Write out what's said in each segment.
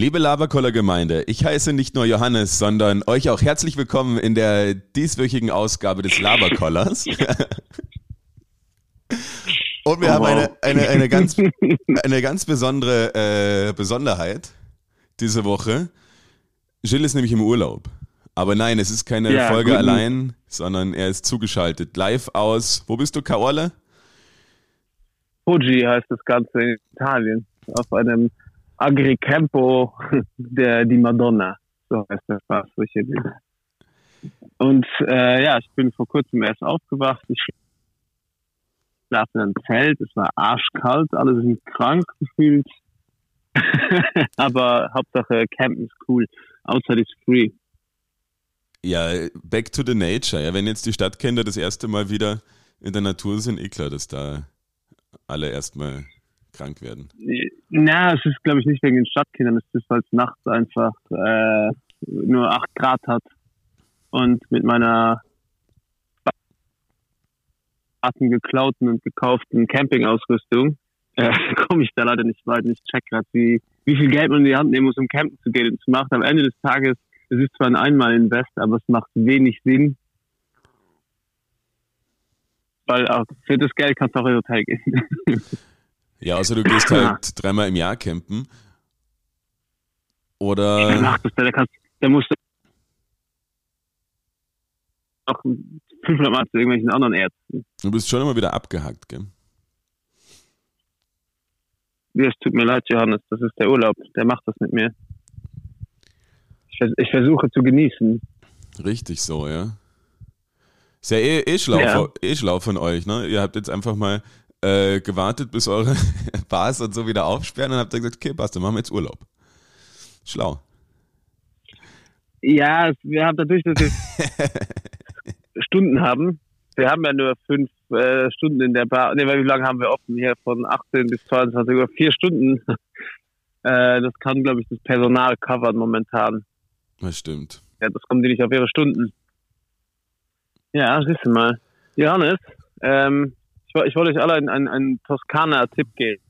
Liebe Laberkoller-Gemeinde, ich heiße nicht nur Johannes, sondern euch auch herzlich willkommen in der dieswöchigen Ausgabe des Laberkollers. Und wir Oh, haben eine, eine, eine, ganz, eine ganz besondere äh, Besonderheit diese Woche. Gilles ist nämlich im Urlaub. Aber nein, es ist keine Ja, Folge guten- allein, sondern er ist zugeschaltet. Live aus, wo bist du, Kaorle? Fuji heißt das Ganze in Italien. Auf einem Agricampo der die Madonna. So heißt der Spaß. Und äh, ja, ich bin vor kurzem erst aufgewacht. Ich schlafe in einem Zelt. Es war arschkalt. Alle sind krank gefühlt. Aber Hauptsache Campen ist cool. Outside is free. Ja, back to the nature. Ja, wenn jetzt die Stadtkinder das erste Mal wieder in der Natur sind, eh klar, dass da alle erstmal krank werden. Na, es ist, glaube ich, nicht wegen den Stadtkindern. Es ist, weil es nachts einfach äh, nur 8 Grad hat. Und mit meiner geklauten und gekauften Campingausrüstung äh, komme ich da leider nicht weit. Ich check gerade, wie, wie viel Geld man in die Hand nehmen muss, um campen zu gehen. Und es macht am Ende des Tages, es ist zwar ein Einmal-Invest, aber es macht wenig Sinn. Weil auch für das Geld kannst du auch in Hotel gehen. Ja, außer du gehst halt dreimal im Jahr campen. Oder Mach das, der kannst, der muss auch 500 Mal zu irgendwelchen anderen Ärzten. du bist schon immer wieder abgehackt, gell? Ja, Es tut mir leid, Johannes, das ist der Urlaub, der macht das mit mir. Ich, vers ich versuche zu genießen. Richtig so, ja. Ist ja eh, eh, schlau, Ja. eh schlau von euch, ne? Ihr habt jetzt einfach mal äh, gewartet, bis eure Bars und so wieder aufsperren und habt dann gesagt, okay, passt, dann machen wir jetzt Urlaub. Schlau. Ja, wir haben dadurch, dass wir Stunden haben. Wir haben ja nur fünf äh, Stunden in der Bar. Weil wie lange haben wir offen? Hier von 18 bis 22 Uhr. Vier Stunden. äh, das kann, glaube ich, das Personal covern momentan. Das stimmt. Ja, das kommen die nicht auf ihre Stunden. Ja, siehst du mal. Johannes, ähm, ich, ich wollte euch alle einen, einen, einen Toskana-Tipp geben.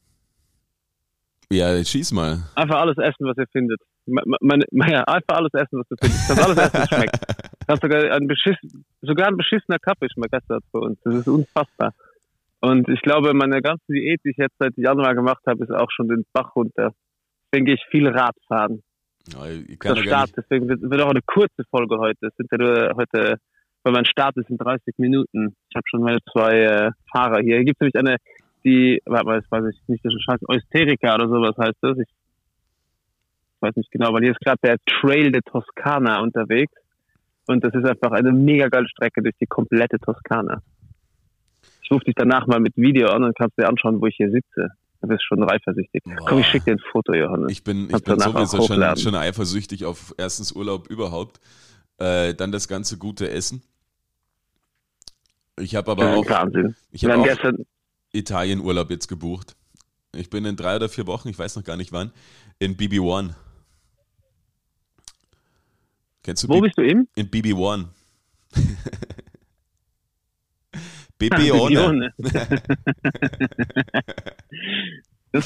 Ja, schieß mal. Einfach alles essen, was ihr findet. Me- me- Meine, ja, einfach alles essen, was du findest. Kannst alles essen, schmeckt. Kannst sogar ein, beschiss, sogar ein beschissener Kaffee schmeckt besser für uns. Das ist unfassbar. Und ich glaube, meine ganze Diät, die ich jetzt seit Januar gemacht habe, ist auch schon den Bach runter. Deswegen gehe ich viel Radfahren. Ja, ich kann gar Start, nicht, deswegen wird, wird auch eine kurze Folge heute. Es sind ja nur heute, weil mein Start ist in 30 Minuten. Ich habe schon meine zwei äh, Fahrer hier. Hier gibt es nämlich eine, die, warte mal, das weiß ich nicht, das ist scheiß Eusterica oder sowas heißt das. Ich weiß nicht genau, weil hier ist gerade der Trail de Toskana unterwegs. Und das ist einfach eine mega geile Strecke durch die komplette Toskana. Ich rufe dich danach mal mit Video an und kannst dir anschauen, wo ich hier sitze. Du bist schon eifersüchtig. Boah. Komm, ich schicke dir ein Foto, Johannes. ich bin, ich bin sowieso schon, schon eifersüchtig auf erstens Urlaub überhaupt. Äh, dann das ganze gute Essen. Ich habe aber auch, Wahnsinn. ich haben auch Italien-Urlaub jetzt gebucht. Ich bin in drei oder vier Wochen, ich weiß noch gar nicht wann, in BB1. Kennst du Wo B- bist du im? in BB1? BB1.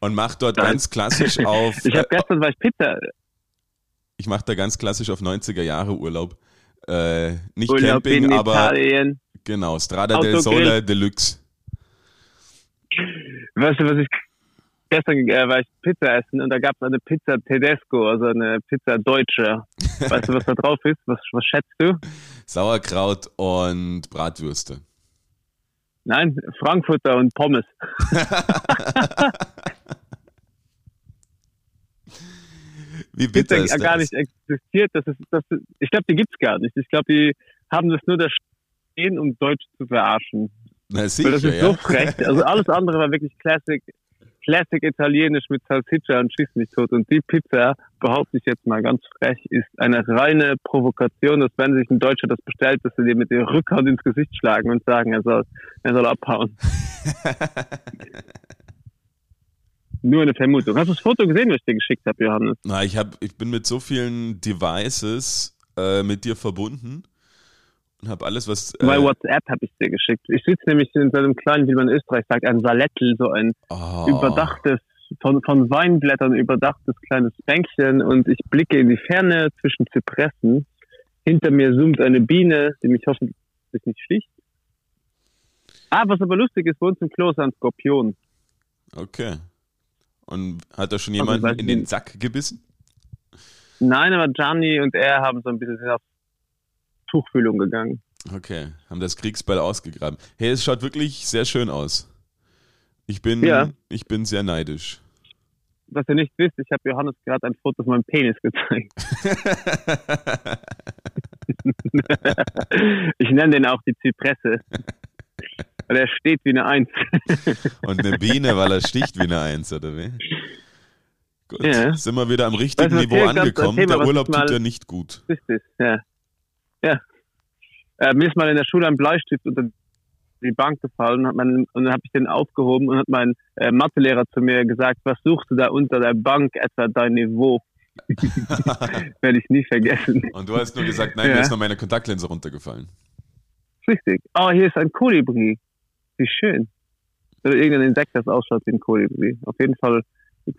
Und mach dort ganz klassisch auf. Ich habe äh, gestern war ich Pizza. Ich mache da ganz klassisch auf 90er Jahre Urlaub. Äh, nicht Urlaub Camping, in aber Italien. genau, Strada del Autogrill. Sole Deluxe. Weißt du, was ich gestern äh, war ich Pizza essen und da gab es eine Pizza Tedesco, also eine Pizza Deutsche. Weißt du, was da drauf ist? Was, was schätzt du? Sauerkraut und Bratwürste. Nein, Frankfurter und Pommes. Wie bitter Pizza ist gar das? nicht existiert. Das ist, das ist, ich glaube, die gibt's gar nicht. Ich glaube, die haben das nur da stehen, um Deutsch zu verarschen. Na Weil sicher, das ist ja. so frech. Also alles andere war wirklich Classic, Classic Italienisch mit Salsiccia und Schieß mich tot. Und die Pizza, behaupte ich jetzt mal ganz frech, ist eine reine Provokation, dass wenn sich ein Deutscher das bestellt, dass sie dir mit der Rückhand ins Gesicht schlagen und sagen, er soll, er soll abhauen. Nur eine Vermutung. Hast du das Foto gesehen, was ich dir geschickt habe, Johannes? Na, ich, hab, ich bin mit so vielen Devices äh, mit dir verbunden und habe alles, was. Äh, Bei WhatsApp habe ich dir geschickt. Ich sitze nämlich in so einem kleinen, wie man in Österreich sagt, ein Salettel, so ein oh, überdachtes von, von Weinblättern überdachtes kleines Bänkchen und ich blicke in die Ferne zwischen Zypressen. Hinter mir zoomt eine Biene, die mich hoffentlich nicht sticht. Ah, was aber lustig ist, bei uns im Klo ist ein Skorpion. Okay. Und hat da schon jemand weiß in den Sack gebissen? Nein, aber Gianni und er haben so ein bisschen auf Tuchfühlung gegangen. Okay, haben das Kriegsbeil ausgegraben. Hey, es schaut wirklich sehr schön aus. Ich bin, Ja. ich bin sehr neidisch. Was ihr nicht wisst, ich habe Johannes gerade ein Foto von meinem Penis gezeigt. Ich nenne den auch die Zypresse. Weil er steht wie eine Eins. Und eine Biene, weil er sticht wie eine Eins, oder wie? Gut, Ja. sind wir wieder am richtigen Weißt Niveau angekommen. Thema, Der Urlaub tut ja nicht gut. ist es, ja. Ja. Äh, mir ist mal in der Schule ein Bleistift unter die Bank gefallen hat mein, und dann habe ich den aufgehoben und hat mein äh, Mathelehrer zu mir gesagt, was suchst du da unter der Bank, etwa dein Niveau? Werde ich nie vergessen. Und du hast nur gesagt, nein, Ja. mir ist noch meine Kontaktlinse runtergefallen. Richtig. Oh, hier ist ein Kolibri. Wie schön. Oder irgendein Insekt, das ausschaut wie ein Kolibri. Auf jeden Fall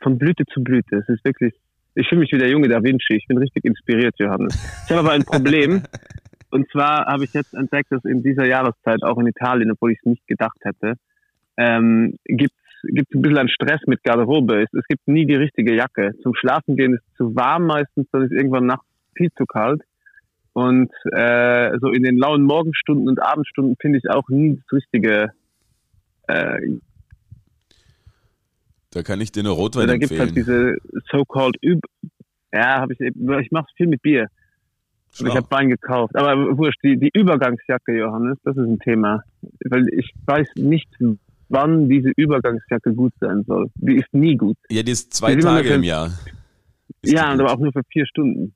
von Blüte zu Blüte. Es ist wirklich, ich fühle mich wie der junge Da Vinci. Ich bin richtig inspiriert, Johannes. Ich habe aber ein Problem. Und zwar habe ich jetzt entdeckt, dass in dieser Jahreszeit, auch in Italien, obwohl ich es nicht gedacht hätte, ähm, gibt es ein bisschen an Stress mit Garderobe. Es, es gibt nie die richtige Jacke. Zum Schlafen gehen ist zu warm meistens, dann ist irgendwann nachts viel zu kalt. Und äh, so in den lauen Morgenstunden und Abendstunden finde ich auch nie das richtige. Äh, Da kann ich dir eine Rotwein da gibt es empfehlen. halt diese so-called Üb. Ja, habe ich eben. Ich mache viel mit Bier. Und ich Schlau. habe Wein gekauft. Aber wurscht, die, die Übergangsjacke, Johannes, das ist ein Thema. Weil ich weiß nicht, wann diese Übergangsjacke gut sein soll. Die ist nie gut. Ja, die ist zwei man Tage im Jahr. Ist ja, die aber auch nur für vier Stunden.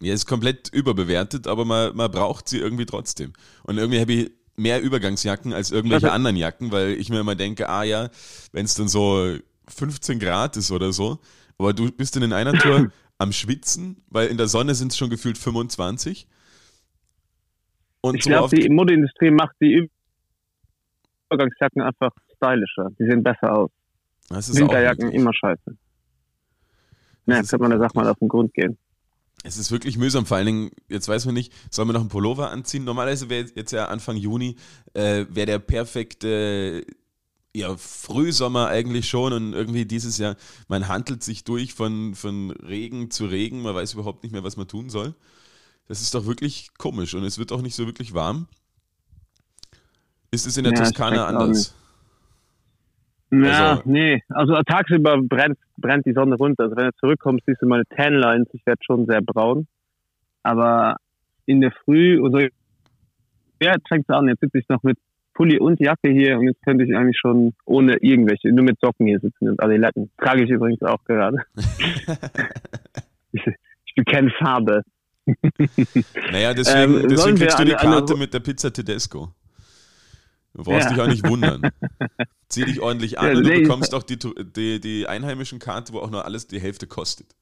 Ja, ist komplett überbewertet, aber man, man braucht sie irgendwie trotzdem. Und irgendwie habe ich mehr Übergangsjacken als irgendwelche anderen Jacken, weil ich mir immer denke, ah ja, wenn es dann so 15 Grad ist oder so, aber du bist dann in einer Tour am Schwitzen, weil in der Sonne sind es schon gefühlt 25. Und Ich so glaube, die Modeindustrie macht die Übergangsjacken einfach stylischer. Die sehen besser aus. Winterjacken immer scheiße. Ja, ist könnte man der Sache mal auf den Grund gehen. Es ist wirklich mühsam, vor allen Dingen, jetzt weiß man nicht, soll man noch einen Pullover anziehen? Normalerweise wäre jetzt ja Anfang Juni, äh, wäre der perfekte ja, Frühsommer eigentlich schon und irgendwie dieses Jahr, man handelt sich durch von, von Regen zu Regen, man weiß überhaupt nicht mehr, was man tun soll. Das ist doch wirklich komisch und es wird auch nicht so wirklich warm. Ist es in der Ja, Toskana anders? Ja, Also- nee. Also tagsüber brennt, brennt die Sonne runter. Also wenn du zurückkommst, siehst du meine Tanlines. Ich werde schon sehr braun. Aber in der Früh, also ja, jetzt fängt's an. Jetzt sitze ich noch mit Pulli und Jacke hier und jetzt könnte ich eigentlich schon ohne irgendwelche, nur mit Socken hier sitzen und Adiletten. Trage ich übrigens auch gerade. ich, ich bekenne Farbe. Naja, deswegen, Ähm, deswegen kriegst du die eine- eine- Karte mit der Pizza Tedesco. Du brauchst Ja. dich auch nicht wundern. Zieh dich ordentlich an Ja, und du bekommst auch die, die, die einheimischen Karte, wo auch nur alles die Hälfte kostet.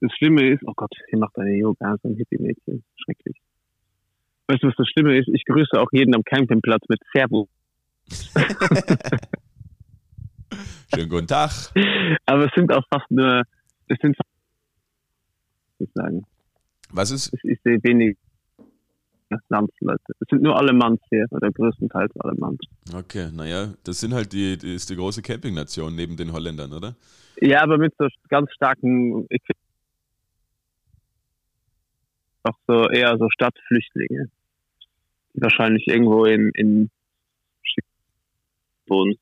Das Schlimme ist, oh Gott, hier macht eine Yoga, so ein Hippie-Mädchen. Schrecklich. Weißt du, was das Schlimme ist? Ich grüße auch jeden am Campingplatz mit Servus. Schönen guten Tag. Aber es sind auch fast nur, es sind ich sagen, Was ist? ich sehe wenig Landsleute. Es sind nur Alemanns hier, oder größtenteils Alemanns. Okay, naja, das sind halt die, die ist die große Campingnation neben den Holländern, oder? Ja, aber mit so ganz starken, ich auch so eher so Stadtflüchtlinge. Die wahrscheinlich irgendwo in, in wohnen.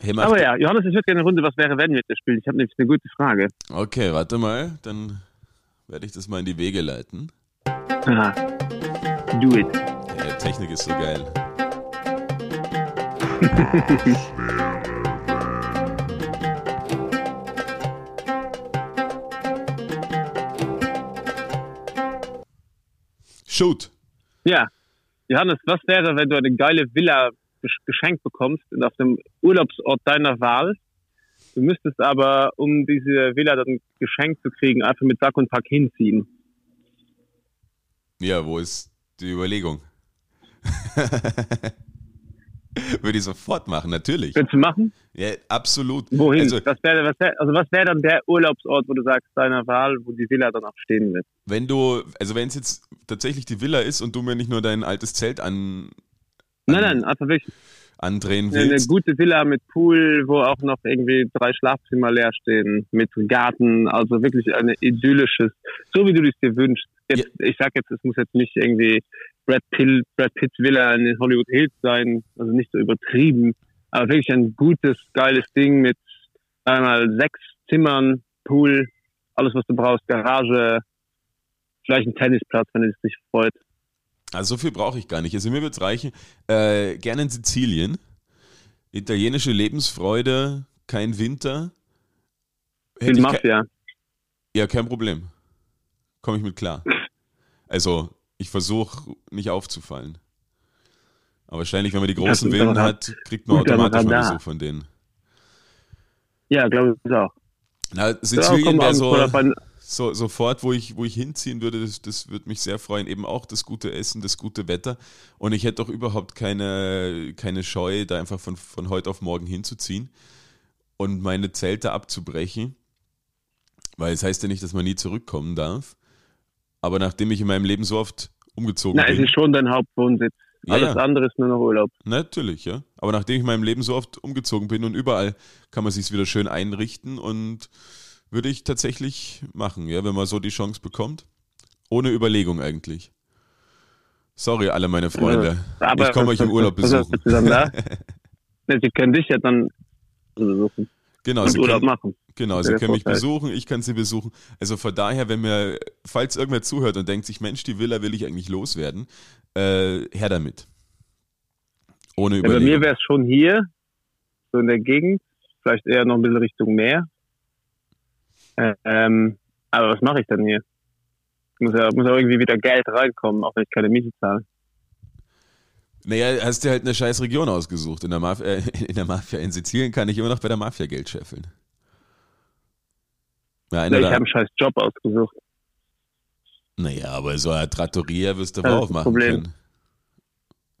Hey, Aber ja, Johannes, ich würde gerne eine Runde Was wäre, wenn wir das spielen. Ich habe nämlich eine gute Frage. Okay, warte mal, dann werde ich das mal in die Wege leiten. Aha. Do it. Ja, Technik ist so geil. Shoot. Ja. Johannes, was wäre, wenn du eine geile Villa gesch- geschenkt bekommst und auf dem Urlaubsort deiner Wahl? Du müsstest aber, um diese Villa dann geschenkt zu kriegen, einfach mit Sack und Pack hinziehen. Ja, wo ist die Überlegung? Würde ich sofort machen, natürlich. Würdest du machen? Ja, absolut. Wohin? Also, was wäre was wär, also was wär dann der Urlaubsort, wo du sagst, deiner Wahl, wo die Villa dann auch stehen wird? wenn du, also wenn es jetzt tatsächlich die Villa ist und du mir nicht nur dein altes Zelt an, Nein, nein, einfach wirklich andrehen eine, eine willst. gute Villa mit Pool, wo auch noch irgendwie drei Schlafzimmer leer stehen, mit Garten, also wirklich ein idyllisches, so wie du es dir wünschst. Jetzt, Ich sag jetzt, es muss jetzt nicht irgendwie Brad, Pitt, Brad Pitts Villa in Hollywood Hills sein, also nicht so übertrieben, aber wirklich ein gutes, geiles Ding mit einmal sechs Zimmern, Pool, alles was du brauchst, Garage, vielleicht ein Tennisplatz, wenn es dich freut. Also so viel brauche ich gar nicht. Also mir wird es reichen. Äh, gerne in Sizilien. Italienische Lebensfreude, kein Winter. Hätte ich ke- Mafia. Ja, kein Problem. Komme ich mit klar. Also, ich versuche nicht aufzufallen. Aber wahrscheinlich, wenn man die großen Villen aber- hat, kriegt man automatisch mal. Besuch von denen. Ja, glaube ich auch. Na, Ja, Sizilien komm, wäre so, so sofort, wo ich, wo ich hinziehen würde, das, das würde mich sehr freuen. Eben auch das gute Essen, das gute Wetter. Und ich hätte auch überhaupt keine, keine Scheu, da einfach von, von heute auf morgen hinzuziehen und meine Zelte abzubrechen. Weil es heißt ja nicht, dass man nie zurückkommen darf. Aber nachdem ich in meinem Leben so oft umgezogen es bin. ist schon dein Hauptwohnsitz. Ja, Alles ja. andere ist nur noch Urlaub. Natürlich, ja. Aber nachdem ich in meinem Leben so oft umgezogen bin und überall kann man sich wieder schön einrichten und würde ich tatsächlich machen, ja, wenn man so die Chance bekommt. Ohne Überlegung eigentlich. Sorry, alle meine Freunde. Aber ich komme euch im Urlaub was besuchen. bist du dann da? Sie können dich ja dann besuchen Genau, und sie Urlaub können, machen. genau, sie können mich besuchen, ich kann sie besuchen. Also von daher, wenn mir, falls irgendwer zuhört und denkt sich, Mensch, die Villa will ich eigentlich loswerden, äh, her damit. Ohne Ja, bei mir wäre es schon hier, so in der Gegend, vielleicht eher noch ein bisschen Richtung Meer. Äh, Ähm, aber was mache ich dann hier? Muss ja, muss ja irgendwie wieder Geld reinkommen, auch wenn ich keine Miete zahle. Naja, hast dir halt eine scheiß Region ausgesucht. In der, Mafia, äh, in der Mafia in Sizilien kann ich immer noch bei der Mafia Geld scheffeln. Ja, einer ich habe einen scheiß Job ausgesucht. naja, aber so eine Trattoria wirst du Das auch das machen Problem. können.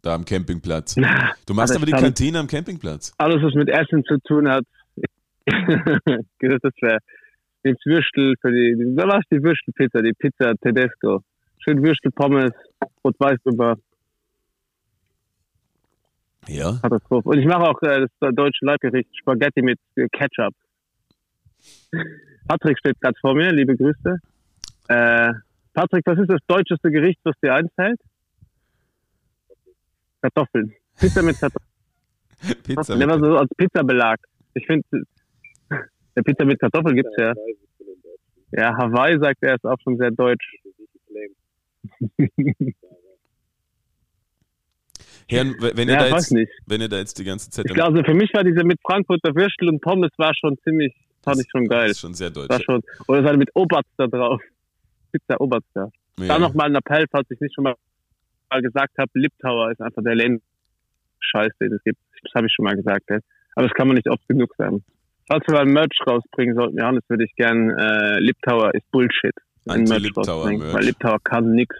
Da am Campingplatz. Na, Du machst aber die Kantine am Campingplatz. alles, was mit Essen zu tun hat, das wäre den Würstel für die, die da war's die Würstelpizza, die Pizza Tedesco. Schön Würstel, Pommes, Rot-Weiß drüber, Ja. Katastrophe. Und ich mache auch äh, das deutsche Leibgericht Spaghetti mit äh, Ketchup. Patrick steht gerade vor mir, liebe Grüße. Äh, Patrick, was ist das deutscheste Gericht, was dir einfällt? Kartoffeln. Pizza mit Kartoffeln. Pizza. Mit, so als Pizzabelag. Ich finde, der Pizza mit Kartoffeln gibt's ja. Ja, Hawaii sagt er, ist auch schon sehr deutsch. Herren, wenn ihr, Ja, da jetzt, nicht. wenn ihr da jetzt die ganze Zeit. Ich glaube, also für mich war diese mit Frankfurter Würstel und Pommes war schon ziemlich, fand ich schon das geil. ist schon sehr deutsch. War schon, oder seine mit Oberst da drauf. Pizza Oberst da. Ja. Da nochmal ein Appell, falls ich nicht schon mal gesagt habe, Liptauer ist einfach der lame Scheiß, den es gibt. Das habe ich schon mal gesagt. Ey. Aber das kann man nicht oft genug sagen. Falls wir mal ein Merch rausbringen sollten, Johannes, würde ich gern äh, Liptauer ist Bullshit. ein Merch rausbringen, Merch. Weil Liptauer kann nix.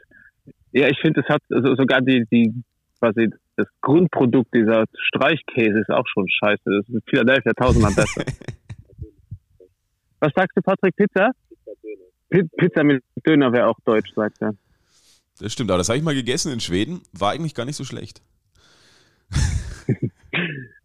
Ja, ich finde, es hat also sogar die, die quasi das Grundprodukt dieser Streichkäse ist auch schon scheiße. Das ist Philadelphia tausendmal besser. Was sagst du, Patrick? Pizza? Pi- Pizza mit Döner wäre auch deutsch, sagt er. Das stimmt, aber das habe ich mal gegessen in Schweden. War eigentlich gar nicht so schlecht.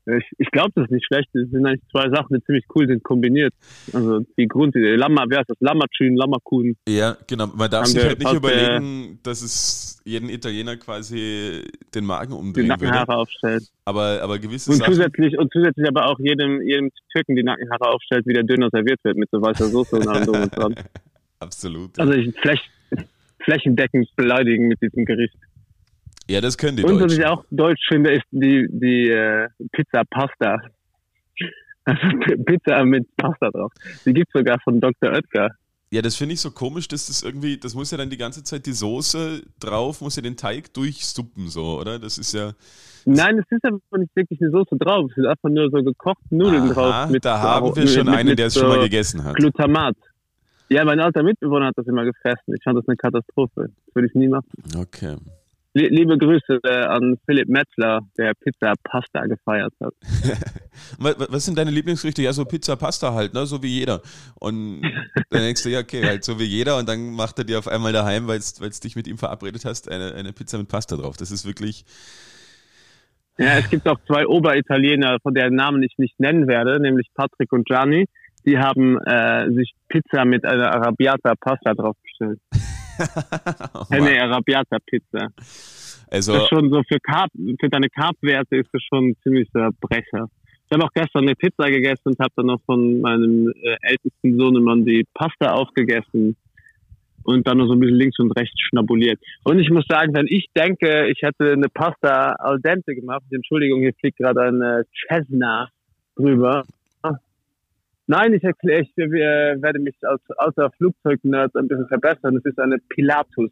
Ich, ich glaube, das ist nicht schlecht. Das sind eigentlich zwei Sachen, die ziemlich cool sind, kombiniert. Also die Grundidee. Lama, wer ist das? Lammertschün, Lammerkuhn. Ja, genau. Man darf Haben sich halt nicht überlegen, dass es jeden Italiener quasi den Magen Die umdrehen würde. Nackenhaare aufstellt. Aber, aber gewisse Und Sachen. zusätzlich, und zusätzlich aber auch jedem, jedem Türken die Nackenhaare aufstellt, wie der Döner serviert wird, mit so weißer Soße und allem drum und dran. Absolut. Also ich fläch, flächendeckend beleidigen mit diesem Gericht. Ja, das können die Und was Deutschen. ich auch deutsch finde, ist die, die äh, Pizza Pasta. Also Pizza mit Pasta drauf. Die gibt's sogar von Dr. Oetker. Ja, das finde ich so komisch, dass das irgendwie, das muss ja dann die ganze Zeit die Soße drauf, muss ja den Teig durchsuppen, so, oder? Das ist ja. Nein, es ist aber nicht wirklich eine Soße drauf. Es sind einfach nur so gekochte Nudeln Aha, drauf. Mit da so- haben wir mit- schon mit- einen, mit der es so schon mal gegessen hat. Glutamat. Ja, mein alter Mitbewohner hat das immer gefressen. Ich fand das eine Katastrophe. Das würde ich nie machen. Okay. Liebe Grüße äh, an Philipp Metzler, der Pizza Pasta gefeiert hat. was sind deine Lieblingsgerichte? Ja, so Pizza Pasta halt, ne? so wie jeder. Und dann denkst du, ja, okay, halt so wie jeder. Und dann macht er dir auf einmal daheim, weil du dich mit ihm verabredet hast, eine, eine Pizza mit Pasta drauf. Das ist wirklich. Ja, es gibt auch zwei Oberitaliener, von deren Namen ich nicht nennen werde, nämlich Patrick und Gianni. Die haben äh, sich Pizza mit einer Arabiata Pasta draufgestellt. Eine Arabiata Pizza. Also, das ist schon so für, Carb, für deine Carb-Werte ist das schon ein ziemlicher Brecher. Ich habe auch gestern eine Pizza gegessen und habe dann noch von meinem äh, ältesten Sohnemann die Pasta aufgegessen und dann noch so ein bisschen links und rechts schnabuliert. Und ich muss sagen, wenn ich denke, ich hätte eine Pasta al dente gemacht, Entschuldigung, hier fliegt gerade eine Cessna drüber, Nein, ich erkläre, ich äh, werde mich als außer Flugzeugnerd ein bisschen verbessern. Es ist eine Pilatus.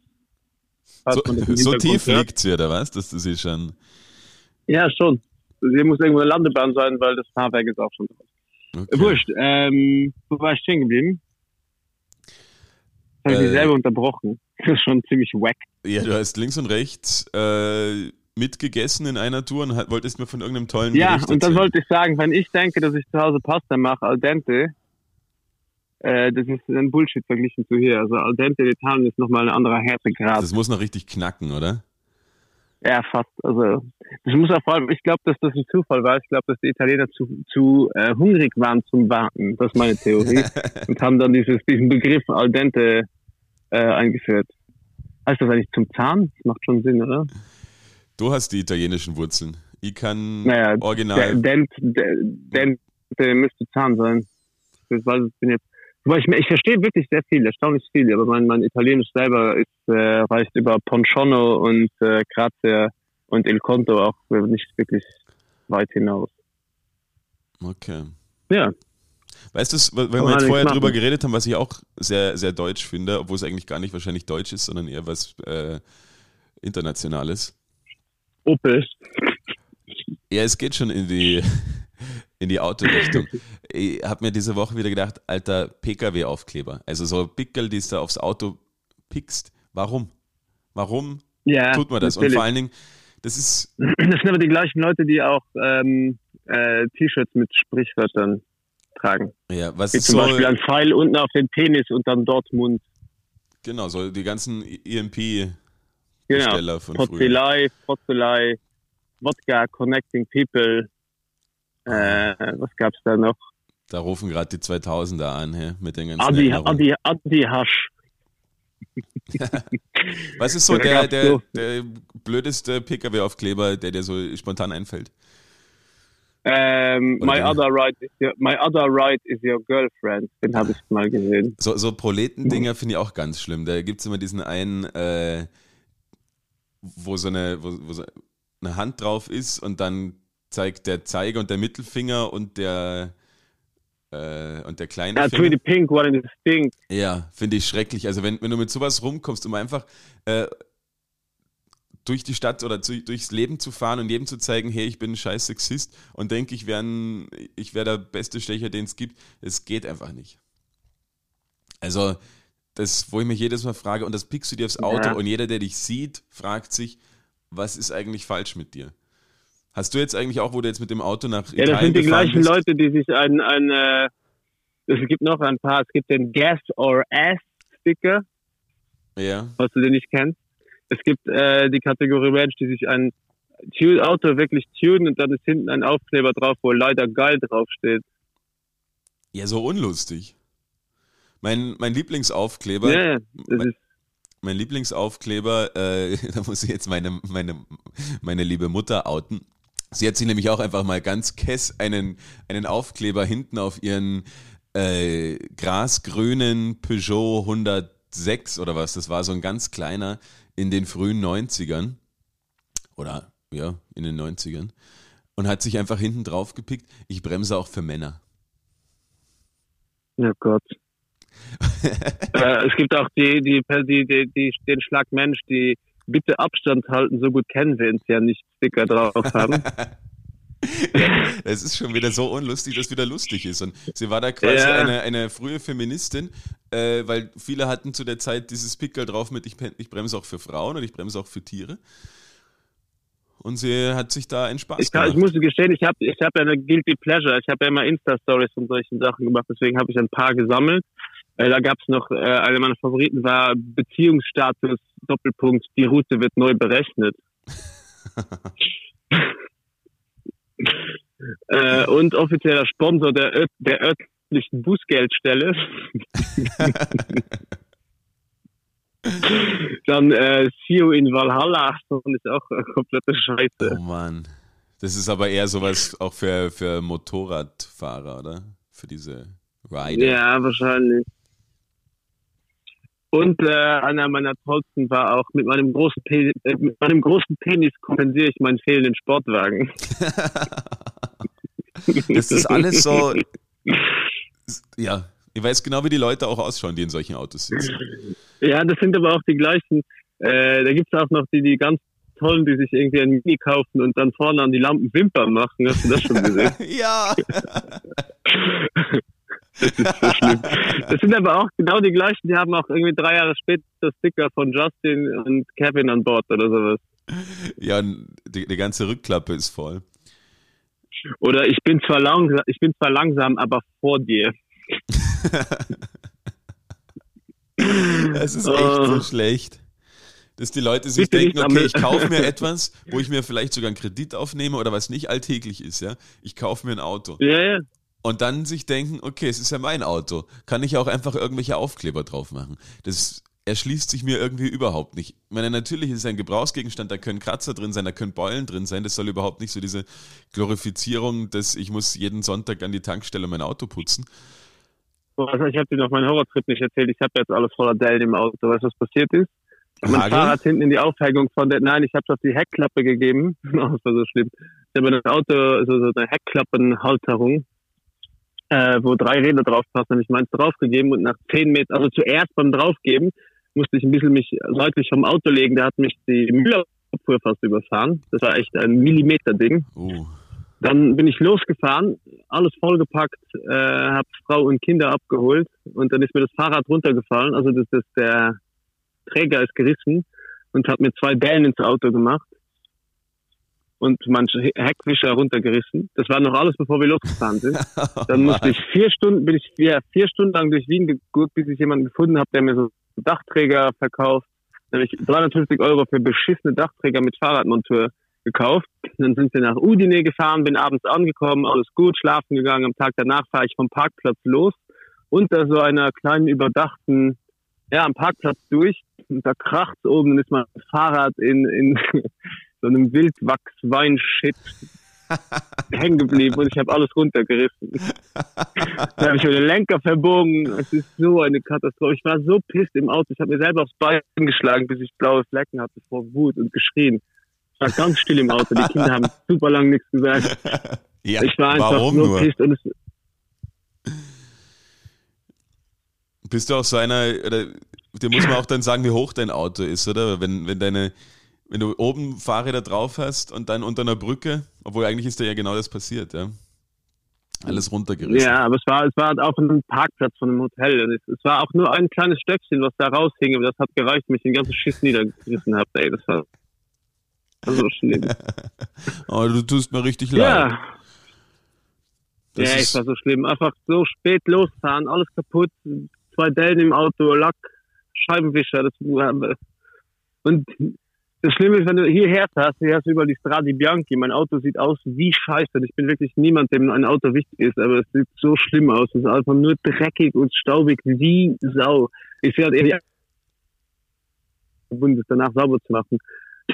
So, so tief liegt sie, oder was? Das ist schon. Ja, schon. Hier muss irgendwo eine Landebahn sein, weil das Fahrwerk ist auch schon drauf. Okay. Wurscht. Ähm, wo war ich stehen geblieben? Habe ich äh, mich selber unterbrochen. Das ist schon ziemlich wack. Ja, du hast links und rechts äh, mitgegessen in einer Tour und wolltest mir von irgendeinem tollen Ja, Gericht und dann wollte ich sagen, wenn ich denke, dass ich zu Hause Pasta mache, al dente, äh, das ist ein Bullshit verglichen zu hier. Also al dente Italien ist nochmal ein anderer Härtegrad. Das muss noch richtig knacken, oder? Ja, fast. Also das muss auch vor allem, ich glaube, dass das ein Zufall war. Ich glaube, dass die Italiener zu, zu äh, hungrig waren zum Warten. Das ist meine Theorie. und haben dann dieses, diesen Begriff al dente äh, eingeführt. Heißt das eigentlich zum Zahn? Das macht schon Sinn, oder? Du hast die italienischen Wurzeln. Ich kann naja, original. Dent, Dent, der müsste Zahn sein. Das weiß ich bin jetzt. Ich, ich verstehe wirklich sehr viel, erstaunlich viel, aber mein, mein Italienisch selber ist, äh, reicht über Ponchono und äh, Grazie und Il Conto auch nicht wirklich weit hinaus. Okay. Ja. Weißt du, weil wir jetzt vorher machen. drüber geredet haben, was ich auch sehr, sehr deutsch finde, obwohl es eigentlich gar nicht wahrscheinlich deutsch ist, sondern eher was äh, Internationales. Opel. Ja, es geht schon in die, in die Autorichtung. Ich habe mir diese Woche wieder gedacht, alter Pkw-Aufkleber. Also so Pickel, die du aufs Auto pickst. Warum? Warum ja, tut man das? Natürlich. Und vor allen Dingen, das ist. Das sind aber die gleichen Leute, die auch ähm, äh, T-Shirts mit Sprichwörtern tragen. Ja, was Wie ist zum so, Beispiel ein Pfeil unten auf den Penis und dann Dortmund. Genau, so die ganzen EMP genau. von Potzelei, Potzelei, Wodka, Connecting People. Äh, was gab's da noch? Da rufen gerade die 2000er an, hä? mit den ganzen Adi, Adi, Adi Hasch. was ist so der, der, der blödeste PKW-Aufkleber, der dir so spontan einfällt? Ähm, my, other right is your, my other right is your girlfriend. Den habe ich mal gesehen. So, so Proletendinger finde ich auch ganz schlimm. Da gibt es immer diesen einen, äh, wo so eine, wo, wo so eine Hand drauf ist und dann zeigt der Zeiger und der Mittelfinger und der äh, und der kleine ja, Finger. Pretty pink, what is pink. Ja, finde ich schrecklich. Also wenn, wenn du mit sowas rumkommst, um einfach äh, durch die Stadt oder zu, durchs Leben zu fahren und jedem zu zeigen, hey, ich bin ein scheiß Sexist und denke, ich wäre wär der beste Stecher, den es gibt. Es geht einfach nicht. Also das, wo ich mich jedes Mal frage, und das pickst du dir aufs Auto ja. und jeder, der dich sieht, fragt sich, was ist eigentlich falsch mit dir? Hast du jetzt eigentlich auch, wo du jetzt mit dem Auto nach Italien Ja, das sind die gleichen bist? Leute, die sich ein, ein äh, es gibt noch ein paar, es gibt den Gas or Ass Sticker. Ja. Was du den nicht kennst. Es gibt äh, die Kategorie Mensch, die sich ein Auto wirklich tunen und dann ist hinten ein Aufkleber drauf, wo leider geil draufsteht. Ja, so unlustig. Mein, mein Lieblingsaufkleber. Ja, mein, mein, Lieblingsaufkleber, äh, da muss ich jetzt meine, meine, meine liebe Mutter outen. Sie hat sich nämlich auch einfach mal ganz kess einen, einen Aufkleber hinten auf ihren äh, grasgrünen Peugeot 106 oder was, das war so ein ganz kleiner in den frühen 90ern. Oder ja, in den 90ern. Und hat sich einfach hinten drauf gepickt, ich bremse auch für Männer. Ja Gott. Äh, es gibt auch die, die, die, die, die, den Schlag Mensch, die bitte Abstand halten, so gut kennen wir uns ja nicht Sticker drauf haben. Es ist schon wieder so unlustig, dass wieder lustig ist. Und sie war da quasi ja. eine, eine frühe Feministin, äh, weil viele hatten zu der Zeit dieses Pickel drauf mit, ich, ich bremse auch für Frauen und ich bremse auch für Tiere. Und sie hat sich da einen Spaß ich kann, gemacht. Ich muss gestehen, ich habe ich hab ja eine Guilty Pleasure. Ich habe ja immer Insta-Stories von solchen Sachen gemacht, deswegen habe ich ein paar gesammelt. Äh, da gab es noch, äh, eine meiner Favoriten war Beziehungsstatus, Doppelpunkt, die Route wird neu berechnet. äh, und offizieller Sponsor der, der örtlichen Bußgeldstelle. Dann äh, Sio in Valhalla, das ist auch äh, komplette Scheiße. Oh Mann. Das ist aber eher sowas auch für, für Motorradfahrer, oder? Für diese Rider. Ja, wahrscheinlich. Und äh, einer meiner tollsten war auch, mit meinem großen, Pe äh, mit meinem großen Penis kompensiere ich meinen fehlenden Sportwagen. das ist alles so. Ja, ich weiß genau, wie die Leute auch ausschauen, die in solchen Autos sitzen. Ja, das sind aber auch die gleichen. Äh, da gibt es auch noch die, die ganz tollen, die sich irgendwie ein Mini kaufen und dann vorne an die Lampen Wimpern machen. Hast du das schon gesehen? ja. Das ist so schlimm. Das sind aber auch genau die gleichen, die haben auch irgendwie drei Jahre später Sticker von Justin und Kevin an Bord oder sowas. Ja, die, die ganze Rückklappe ist voll. Oder ich bin zwar langsam, ich bin zwar langsam, aber vor dir. das ist echt oh. so schlecht. Dass die Leute sich Bitte denken, okay, ich kaufe mir etwas, wo ich mir vielleicht sogar einen Kredit aufnehme oder was nicht alltäglich ist, ja. Ich kaufe mir ein Auto. Ja, ja und dann sich denken, okay, es ist ja mein Auto, kann ich auch einfach irgendwelche Aufkleber drauf machen. Das erschließt sich mir irgendwie überhaupt nicht. Ich meine, natürlich ist es ein Gebrauchsgegenstand, da können Kratzer drin sein, da können Beulen drin sein, das soll überhaupt nicht so diese Glorifizierung, dass ich muss jeden Sonntag an die Tankstelle mein Auto putzen. Also ich habe dir noch meinen Horrortrip nicht erzählt, ich habe jetzt alles voller Dellen im Auto. Weißt du, was passiert ist? Mein Fahrrad hinten in die Aufhängung von der, nein, ich habe es auf die Heckklappe gegeben. Das war so schlimm. Ich habe das Auto, so, so eine Heckklappenhalterung äh, wo drei Räder drauf passen, habe ich meins draufgegeben und nach zehn Metern, also zuerst beim draufgeben, musste ich ein bisschen mich seitlich vom Auto legen, da hat mich die Müllabfuhr fast überfahren. Das war echt ein Millimeter-Ding. Uh. Dann bin ich losgefahren, alles vollgepackt, äh, habe Frau und Kinder abgeholt und dann ist mir das Fahrrad runtergefallen. Also das ist der Träger ist gerissen und hat mir zwei Bällen ins Auto gemacht und manche Heckwischer runtergerissen. Das war noch alles, bevor wir losgefahren sind. Dann musste ich vier Stunden, bin ich vier, vier Stunden lang durch Wien geguckt, bis ich jemanden gefunden habe, der mir so Dachträger verkauft. Dann habe ich 350 Euro für beschissene Dachträger mit Fahrradmonteur gekauft. Dann sind wir nach Udine gefahren, bin abends angekommen, alles gut, schlafen gegangen. Am Tag danach fahre ich vom Parkplatz los unter so einer kleinen überdachten, ja, am Parkplatz durch. Und da kracht oben, dann ist mein Fahrrad in, in so einem Wildwachs-Wein-Shit hängen geblieben und ich habe alles runtergerissen. Dann habe ich mir den Lenker verbogen. Es ist so eine Katastrophe. Ich war so pisst im Auto. Ich habe mir selber aufs Bein geschlagen, bis ich blaue Flecken hatte vor Wut und geschrien. Ich war ganz still im Auto. Die Kinder haben super lang nichts gesagt. Ja, ich war einfach warum nur pisst und es Bist du auch so einer, oder dir muss man auch dann sagen, wie hoch dein Auto ist, oder? Wenn, wenn deine wenn du oben Fahrräder drauf hast und dann unter einer Brücke, obwohl eigentlich ist da ja genau das passiert, ja. Alles runtergerissen. Ja, aber es war, es war auf einem Parkplatz von einem Hotel. Es, es war auch nur ein kleines Stöckchen, was da raushing, aber das hat gereicht, mich den ganzen Schiss niedergerissen hat. Ey, das war, so schlimm. aber du tust mir richtig leid. Ja. Das ja, es war so schlimm. Einfach so spät losfahren, alles kaputt, zwei Dellen im Auto, Lack, Scheibenwischer, das und das Schlimme ist, wenn du hierher fährst, hier hast du überall die Stradi Bianchi. Mein Auto sieht aus wie Scheiße. Ich bin wirklich niemand, dem ein Auto wichtig ist, aber es sieht so schlimm aus. Es ist einfach nur dreckig und staubig wie Sau. Ich sehe halt eher verbunden, es danach sauber zu machen.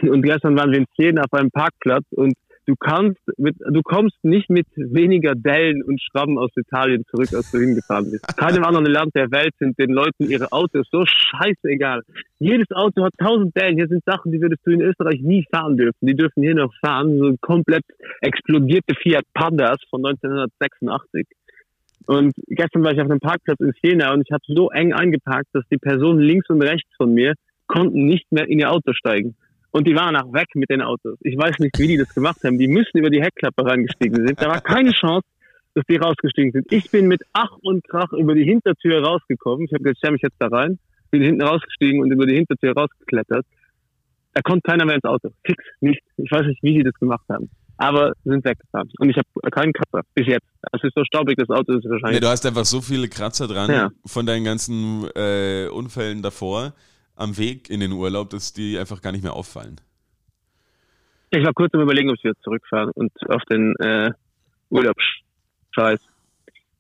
Und gestern waren wir in Siena auf einem Parkplatz und du kannst mit, du kommst nicht mit weniger Dellen und Schrammen aus Italien zurück, als du hingefahren bist. Keinem anderen Land der Welt sind den Leuten ihre Autos so scheißegal. Jedes Auto hat tausend Dellen. Hier sind Sachen, die würdest du in Österreich nie fahren dürfen. Die dürfen hier noch fahren. So komplett explodierte Fiat Pandas von 1986. Und gestern war ich auf einem Parkplatz in Siena und ich habe so eng eingeparkt, dass die Personen links und rechts von mir konnten nicht mehr in ihr Auto steigen. Und die waren auch weg mit den Autos. Ich weiß nicht, wie die das gemacht haben. Die müssen über die Heckklappe reingestiegen sind. Da war keine Chance, dass die rausgestiegen sind. Ich bin mit Ach und Krach über die Hintertür rausgekommen. Ich habe gesagt, ich stelle mich jetzt da rein. Bin hinten rausgestiegen und über die Hintertür rausgeklettert. Da kommt keiner mehr ins Auto. Fix, nicht. Ich weiß nicht, wie die das gemacht haben. Aber sind weggefahren. Und ich habe keinen Kratzer. Bis jetzt. Es ist so staubig, das Auto ist wahrscheinlich. Nee, du hast einfach so viele Kratzer dran ja. von deinen ganzen äh, Unfällen davor am Weg in den Urlaub, dass die einfach gar nicht mehr auffallen. Ich war kurz am überlegen, ob ich wieder zurückfahre und auf den äh, Urlaubsscheiß.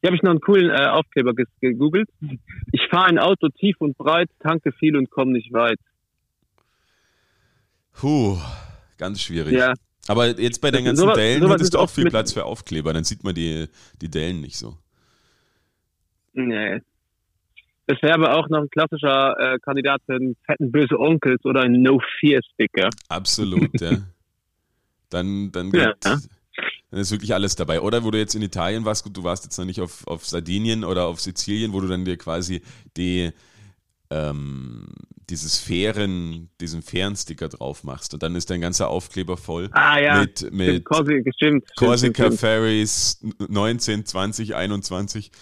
Hier habe ich noch einen coolen äh, Aufkleber gegoogelt. Ich fahre ein Auto tief und breit, tanke viel und komme nicht weit. Puh, ganz schwierig. Ja. Aber jetzt bei den ganzen so, Dellen so hättest du auch viel Platz für Aufkleber, dann sieht man die, die Dellen nicht so. Nee. Das wäre aber auch noch ein klassischer äh, Kandidat für einen fetten böse Onkels oder einen No-Fear-Sticker. Absolut, ja. Dann, dann, ja. dann ist wirklich alles dabei. Oder wo du jetzt in Italien warst, gut, du warst jetzt noch nicht auf, auf Sardinien oder auf Sizilien, wo du dann dir quasi die, ähm, dieses Fähren, diesen Fährensticker drauf machst und dann ist dein ganzer Aufkleber voll ah, ja. mit, mit Corsica, stimmt, Corsica stimmt, Ferries 19, 20, 21.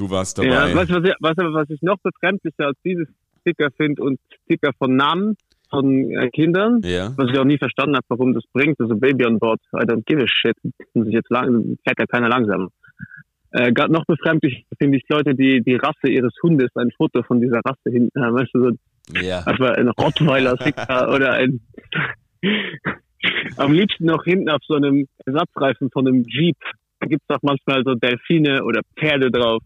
Du warst dabei. Ja, weißt du, was, was, was ich noch befremdlicher als dieses Sticker finde und Sticker von Namen von äh, Kindern, ja. was ich auch nie verstanden habe, warum das bringt. Also Baby on board, I don't give a shit. Muss ich jetzt lang, fährt ja keiner langsam. Äh, noch befremdlich finde ich Leute, die die Rasse ihres Hundes ein Foto von dieser Rasse hinten haben. Weißt du, so ja. also ein Rottweiler Sticker oder ein am liebsten noch hinten auf so einem Ersatzreifen von einem Jeep. Da gibt es auch manchmal so Delfine oder Pferde drauf.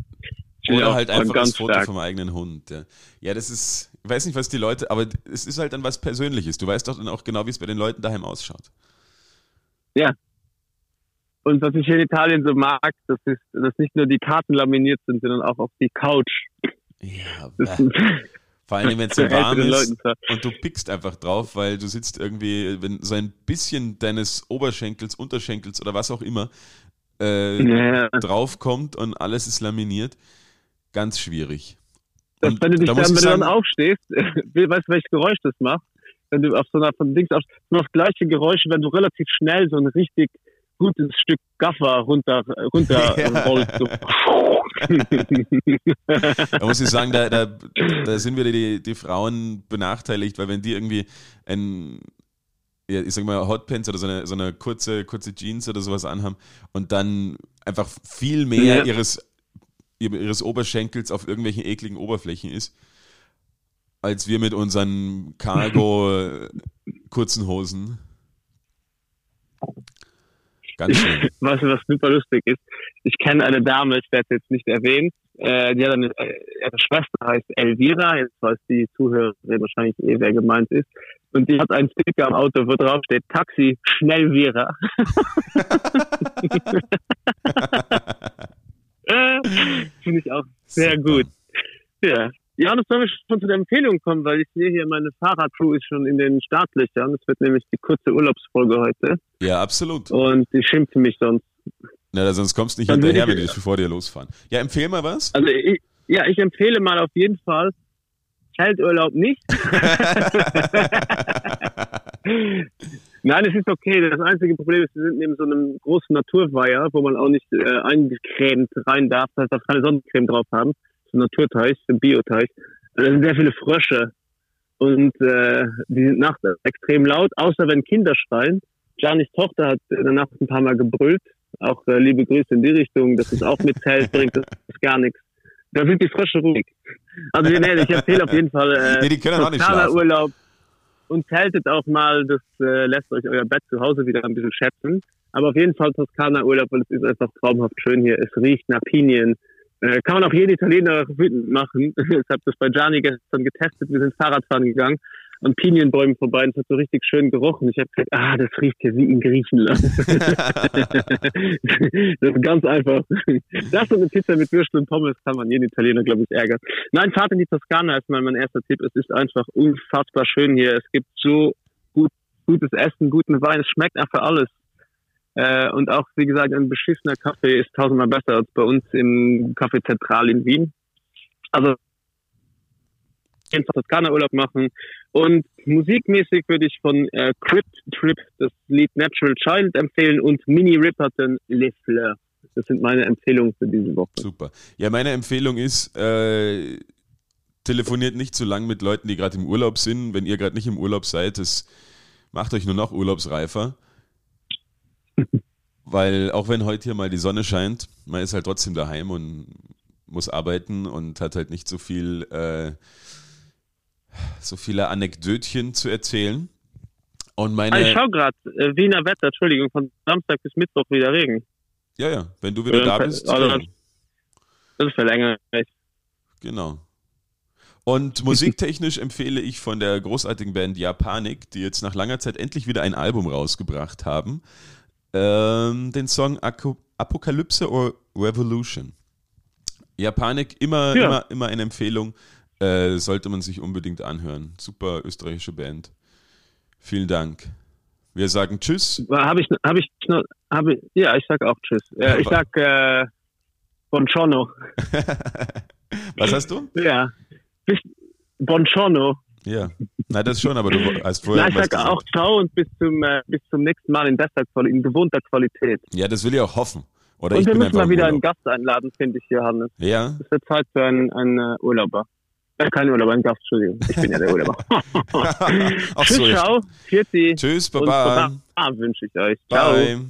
Oder halt einfach das Foto stark. vom eigenen Hund. Ja. ja, das ist, ich weiß nicht, was die Leute, aber es ist halt dann was Persönliches. Du weißt doch dann auch genau, wie es bei den Leuten daheim ausschaut. Ja. Und was ich in Italien so mag, das ist, dass nicht nur die Karten laminiert sind, sondern auch auf die Couch. Ja, vor allem, wenn es so warm ist und du pickst einfach drauf, weil du sitzt irgendwie, wenn so ein bisschen deines Oberschenkels, Unterschenkels oder was auch immer äh, ja. draufkommt und alles ist laminiert ganz schwierig. Und wenn du dich da dann, wenn sagen, du dann aufstehst, weißt du, welches Geräusch das macht? Wenn du auf so einer von Dings aufstehst, nur das gleiche Geräusch, wenn du relativ schnell so ein richtig gutes Stück Gaffer runter, runter ja. rollst. So. da muss ich sagen, da, da, da sind wieder die, die Frauen benachteiligt, weil wenn die irgendwie ein, ja, ich sag mal, Hotpants oder so eine, so eine kurze, kurze Jeans oder sowas anhaben und dann einfach viel mehr ja. ihres ihres Oberschenkels auf irgendwelchen ekligen Oberflächen ist, als wir mit unseren Cargo-kurzen Hosen. Ganz schön. Was, was super lustig ist, ich kenne eine Dame, ich werde jetzt nicht erwähnt, äh, die hat eine, äh, ihre Schwester heißt Elvira, jetzt weiß die Zuhörerin wahrscheinlich eh, wer gemeint ist. Und die hat einen Sticker am Auto, wo drauf steht, Taxi, schnell Vera. Finde ich auch sehr Super. gut. Ja. Johannes, sollen wir schon zu der Empfehlung kommen, weil ich sehe hier, meine Fahrradcrew ist schon in den Startlöchern. Das wird nämlich die kurze Urlaubsfolge heute. Ja, absolut. Und die schimpfen mich sonst. Na, sonst kommst du nicht Dann hinterher, wenn die vor dir losfahren. Ja, empfehle mal was. Also, ich, ja, ich empfehle mal auf jeden Fall Zelturlaub nicht. Nein, es ist okay. Das einzige Problem ist, wir sind neben so einem großen Naturweiher, wo man auch nicht äh, eingecremt rein darf. Das heißt, darf keine Sonnencreme drauf haben. So ein Naturteich, ein Bioteich. Da sind sehr viele Frösche. Und äh, die sind nachts extrem laut, außer wenn Kinder schreien. Janis Tochter hat in der Nacht ein paar Mal gebrüllt. Auch äh, liebe Grüße in die Richtung. Das ist auch mit Zelt, bringt das ist gar nichts. Da sind die Frösche ruhig. Also nee, ich empfehle auf jeden Fall äh, nee, die können auch nicht schlafen. Urlaub und zeltet auch mal, das äh, lässt euch euer Bett zu Hause wieder ein bisschen schätzen. Aber auf jeden Fall Toskana-Urlaub, weil es ist einfach traumhaft schön hier. Es riecht nach Pinien. Äh, kann man auch jeden Italiener wütend machen. ich habe das bei Gianni gestern getestet. Wir sind Fahrradfahren gegangen an Pinienbäumen vorbei und es hat so richtig schön gerochen. Ich habe gesagt, ah, das riecht hier wie in Griechenland. das ist ganz einfach. Das und eine Pizza mit Würstel und Pommes kann man jeden Italiener, glaube ich, ärgern. Nein, Fahrt in die Toskana ist mal mein erster Tipp. Es ist einfach unfassbar schön hier. Es gibt so gut, gutes Essen, guten Wein. Es schmeckt einfach alles. Äh, und auch, wie gesagt, ein beschissener Kaffee ist tausendmal besser als bei uns im Café Zentral in Wien. Also einfach Toskana Urlaub machen. Und musikmäßig würde ich von äh, Crypt Trip das Lied Natural Child empfehlen und Mini Ripperton Le Fleur. Das sind meine Empfehlungen für diese Woche. Super. Ja, meine Empfehlung ist, äh, telefoniert nicht zu lang mit Leuten, die gerade im Urlaub sind. Wenn ihr gerade nicht im Urlaub seid, das macht euch nur noch urlaubsreifer. Weil auch wenn heute hier mal die Sonne scheint, man ist halt trotzdem daheim und muss arbeiten und hat halt nicht so viel, äh, so viele Anekdötchen zu erzählen. Und meine, Ah, ich schau gerade, äh, Wiener Wetter, Entschuldigung, von Samstag bis Mittwoch wieder Regen. ja, ja, wenn du wieder Ja, da dann- bist, also dann- Das ist verlängert. genau. Und musiktechnisch empfehle ich von der großartigen Band Japanik, die jetzt nach langer Zeit endlich wieder ein Album rausgebracht haben, ähm, den Song Apokalypse or Revolution. Japanik, immer, Ja. immer, immer eine Empfehlung, äh, sollte man sich unbedingt anhören. Super österreichische Band. Vielen Dank. Wir sagen Tschüss. Habe ich, habe ich, noch- hab ich, ja, ich sag auch Tschüss. Äh, ich sag äh, Buongiorno. Was hast du? Ja. Bis. Ja, na das schon, aber du hast vorher Nein, ich was sag gesagt. auch Ciao und bis zum, äh, bis zum nächsten Mal in bester in gewohnter Qualität. Ja, das will ich auch hoffen. Oder und ich wir bin müssen mal wieder einen. Gast einladen, finde ich, Johannes. Ja, Es wird Zeit für einen, einen äh, Urlauber. Äh, kein Urlauber, ein Gast, Entschuldigung. Ich bin ja der Urlauber. Tschüss, so, ciao. Vierti. Tschüss, Und Baba. Baba wünsche ich euch. Ciao. Bye.